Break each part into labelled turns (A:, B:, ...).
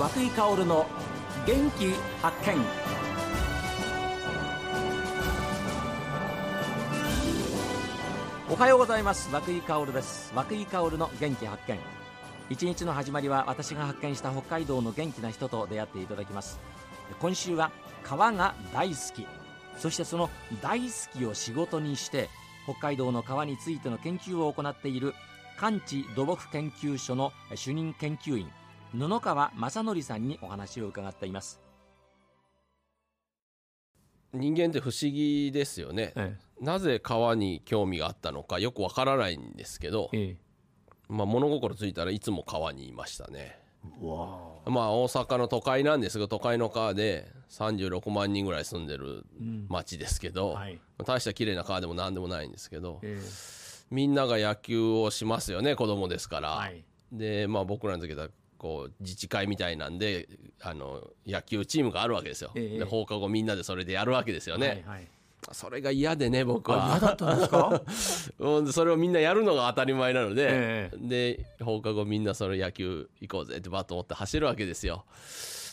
A: 和井薫の元気発見。おはようございます。和井薫です。和井薫の元気発見。一日の始まりは私が発見した北海道の元気な人と出会っていただきます。今週は川が大好き。そしてその大好きを仕事にして北海道の川についての研究を行っている関地土木研究所の主任研究員布川正則さんにお話を伺っています。
B: 人間って不思議ですよね、
A: え
B: なぜ川に興味があったのかよくわからないんですけど、
A: え
B: まあ、物心ついたらいつも川にいましたね。
A: わ
B: まあ大阪の都会なんですが都会の川で36万人ぐらい住んでる町ですけど、
A: はい。
B: 大した綺麗な川でも何でもないんですけど、
A: え
B: みんなが野球をしますよね子供ですから、
A: はい。
B: でまあ僕らの時はこう自治会みたいなんであの野球チームがあるわけですよ、
A: ええ。
B: で放課後みんなでそれでやるわけですよね、
A: はいはい。
B: それが嫌でね僕は。
A: あ嫌だったんですか？
B: うんそれをみんなやるのが当たり前なので、
A: え
B: で放課後みんなそれ野球行こうぜってバッと持って走るわけですよ。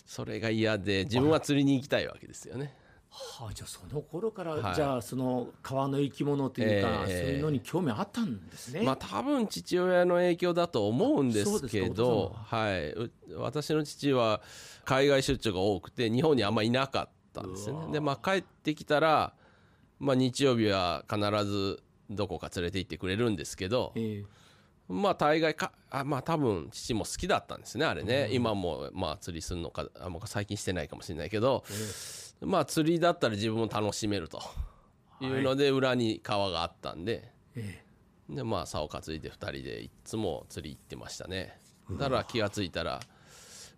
B: それが嫌で自分は釣りに行きたいわけですよね
A: はあ、じゃあその頃から、
B: はい。
A: じゃあその川の生き物というか、
B: ええ。
A: そういうのに興味あったんですね。
B: まあ多分父親の影響だと思うんですけどは。い。う私の父は海外出張が多くて日本にあんまいなかったんですね。でまあ帰ってきたら、まあ、日曜日は必ずどこか連れて行ってくれるんですけど、
A: え
B: まあ大概かあまあ多分父も好きだったんですねあれね、今もまあ釣りするのかあもう最近してないかもしれないけど、まあ釣りだったら自分も楽しめると。い。うので、裏に川があったんで。
A: ええ。
B: でまあ竿担いで2人でいっつも釣り行ってましたね。だから気が付いたら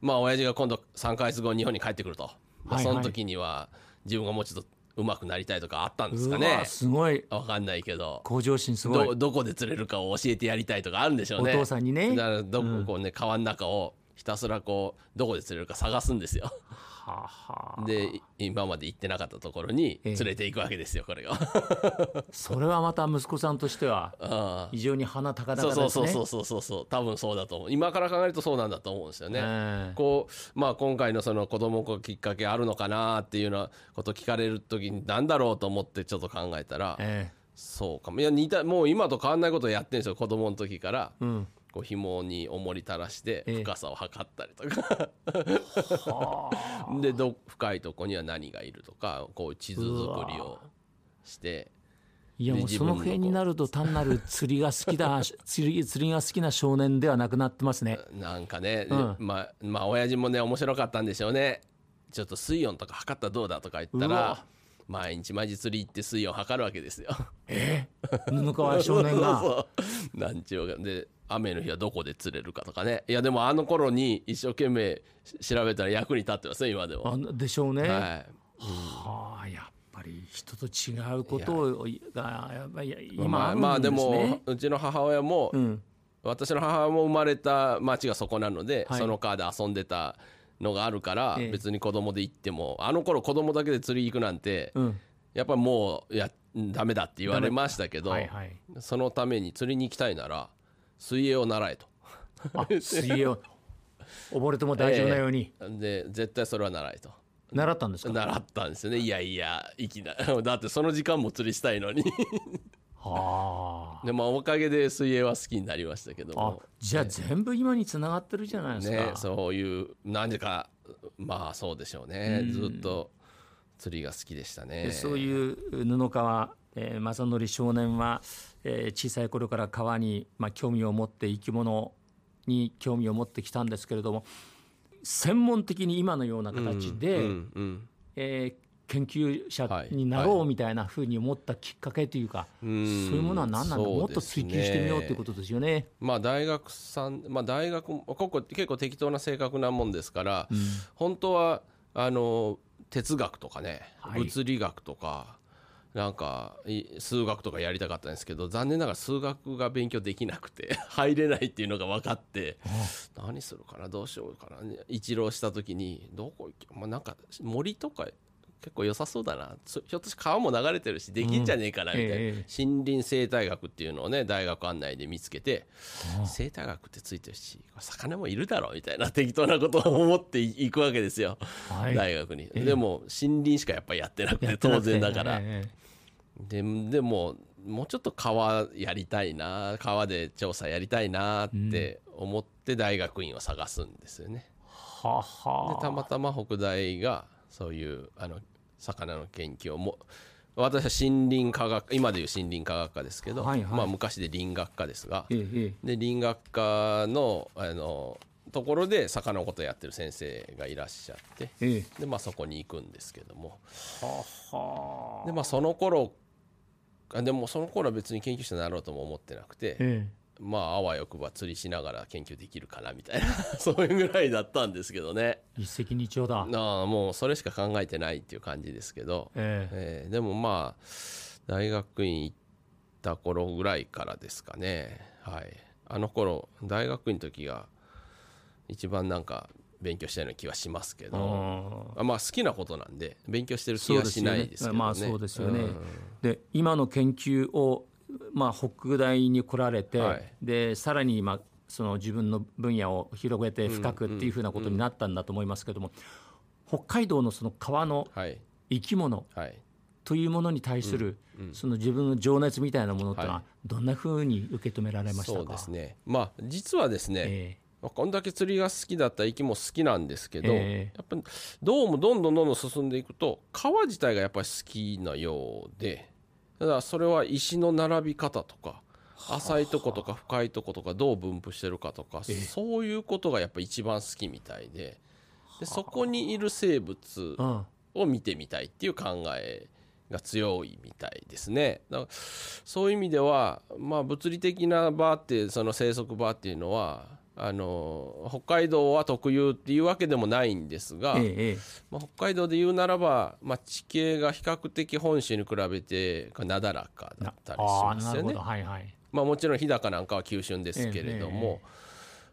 B: まあ親父が今度3ヶ月後に日本に帰ってくると、まあ、その時には自分がもうちょっと上手くなりたいとかあったんですかね。
A: すごい。
B: わかんないけど。
A: 向上心すごい。
B: ど。どこで釣れるかを教えてやりたいとかあるんでしょうね。
A: お父さんにね。
B: だからどここうね、川の中をひたすらこうどこで釣れるか探すんですよ。
A: はあはあ。
B: でい今まで行ってなかったところに
A: ええ。
B: 連れていくわけですよこれが
A: それはまた息子さんとしては非常に鼻高々ですね。
B: そうそうそうそうそう多分そうだと思う。今から考えるとそうなんだと思うんですよね、
A: ええ。
B: こうまあ今回のその子供のきっかけあるのかなっていうようなこと聞かれる時に何だろうと思ってちょっと考えたら、
A: え
B: そうか。もいや似たもう今と変わんないことをやってるんですよ子供の時から、
A: えうん。
B: こう紐に重り垂らして
A: ええ。
B: 深さを測ったりとか、
A: はあ。
B: でど深いとこには何がいるとかこう地図作りをして。
A: いやもうその辺になると単なる釣りが好きだ 釣り釣りが好きな少年ではなくなってますね。
B: なんかね、
A: うん。
B: まあまあ親父もね面白かったんでしょうね。ちょっと水温とか測ったらどうだとか言ったら毎日毎日釣り行って水温測るわけですよ。
A: 布川少年が？
B: そうなんちゅうか。で雨の日はどこで釣れるかとかね。いやでもあの頃に一生懸命し調べたら役に立ってますね今でも、
A: あでしょうね。
B: はい。
A: はあやっぱり人と違うことをがやっぱり今
B: まあまあで
A: あるんですね
B: もうちの母親も、
A: うん。
B: 私の母親も生まれた町がそこなので、
A: はい。
B: その川で遊んでたのがあるから、
A: ええ。
B: 別に子供で行ってもあの頃子供だけで釣り行くなんて、
A: うん。
B: やっぱりもうやダメだって言われましたけど、
A: はいはい。
B: そのために釣りに行きたいなら水泳を習えと。
A: あ水泳を。溺れても大丈夫なように。
B: で絶対それは習えと。
A: 習ったんですか、
B: 習ったんですよね。いやいやいきな だってその時間も釣りしたいのに
A: は
B: でまあおかげで水泳は好きになりましたけど
A: ああ
B: も
A: じゃあ全部今につながってるじゃないですか、
B: ねそういう何でかまあそうでしょうね。ずっと釣りが好きでしたね。
A: でそういう布川、えー、正則少年は、えー小さい頃から川に、まあ、興味を持って生き物に興味を持ってきたんですけれども専門的に今のような形で、
B: うんうん。
A: えー研究者
B: はい。
A: になろうみたいなふうに思ったきっかけというか、
B: うん
A: そういうものは何なんだ、もっと追求してみようということですよね。
B: まあ大学さん、まあ、大学もここ結構適当な性格なもんですから、本当はあの哲学とかね、
A: はい。
B: 物理学とかなんかい数学とかやりたかったんですけど残念ながら数学が勉強できなくて 入れないっていうのが分かって何するかなどうしようかな一浪した時にどこ行け、まあ、なんか森とか結構良さそうだな。ひょっとして川も流れてるしできんじゃねえかなみたいな、うんええ、森林生態学っていうのをね大学案内で見つけて生態学ってついてるし魚もいるだろうみたいな適当なことを思っていくわけですよ、はい、大学に、え、でも森林しかやっぱりやってなくて当然だから、ででももうちょっと川やりたいな川で調査やりたいなって思って大学院を探すんですよね。ははでたまたま北大がそういうあの魚の研究をも私は森林科学今でいう森林科学科ですけど、はいはい、まあ、昔で林学科ですが、ええ、で林学科のあのところで魚のことやってる先生がいらっしゃって、えでまあ、そこに行くんですけども。はは。で、まあ、その頃あでもその頃は別に研究者になろうとも思ってなくて、まああわよくば釣りしながら研究できるかなみたいな そういうぐらいだったんですけどね。
A: 一石二鳥だ。
B: あもうそれしか考えてないっていう感じですけど、えー、えー、でもまあ大学院行った頃ぐらいからですかね。はい。あの頃大学院の時が一番なんか勉強したような気はしますけど。あまあ好きなことなんで勉強してる気はしないですけどね。まあそうですよね、うん、
A: で今の研究をまあ、北大に来られて、はい、でさらに今その自分の分野を広げて深くっていうふうなことになったんだと思いますけども、北海道のその川の生き物というものに対する、その自分の情熱みたいなものってのはどんなふうに受け止められましたか、そうです
B: ね、まあ、実はですね、えー、こんだけ釣りが好きだった生きも好きなんですけど、えー、やっぱどうもどんどんどんどん進んでいくと川自体がやっぱり好きなようでただそれは石の並び方とか浅いとことか深いとことかどう分布してるかとかそういうことがやっぱ一番好きみたいででそこにいる生物を見てみたいっていう考えが強いみたいですね。だからそういう意味では、まあ、物理的な場ってその生息場っていうのはあの北海道は特有っていうわけでもないんですが、ええ、まあ、北海道で言うならば、まあ、地形が比較的本州に比べてなだらかだったりしますよね。はいはい、まあ、もちろん日高なんかは急峻ですけれども、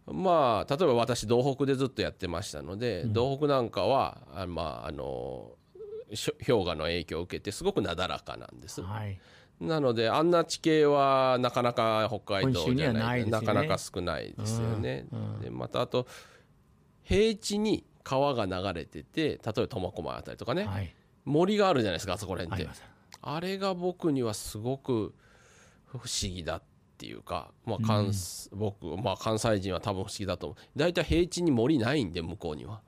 B: え、まあ、例えば私道北でずっとやってましたので、うん、道北なんかはあ、まあ、あの氷河の影響を受けてすごくなだらかなんです。はいなのであんな地形はなかなか北海道じゃない、ね、なかなか少ないですよね。でまたあと平地に川が流れてて例えば苫小牧あたりとかね、はい、森があるじゃないですかあそこら辺って。あれが僕にはすごく不思議だっていうか、まあ関、うん、僕、まあ、関西人は多分不思議だと思う。大体平地に森ないんで向こうには。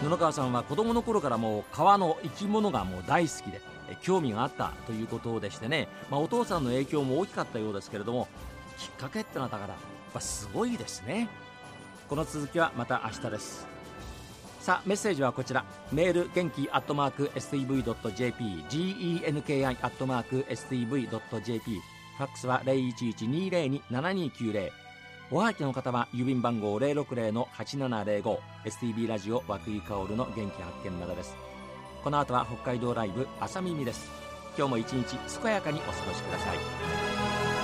A: 布川さんは子供の頃からもう川の生き物がもう大好きで興味があったということでしてね、まあ、お父さんの影響も大きかったようですけれどもきっかけってのはだからやっぱすごいですね。この続きはまた明日です。さあメッセージはこちら。メール元気アットマーク STV.jp genki アットマーク STV.jp ファックスは0112027290おはがきの方は郵便番号060-8705 STB ラジオ和久井薫の元気発見などです。この後は北海道ライブ朝耳です。今日も一日健やかにお過ごしください。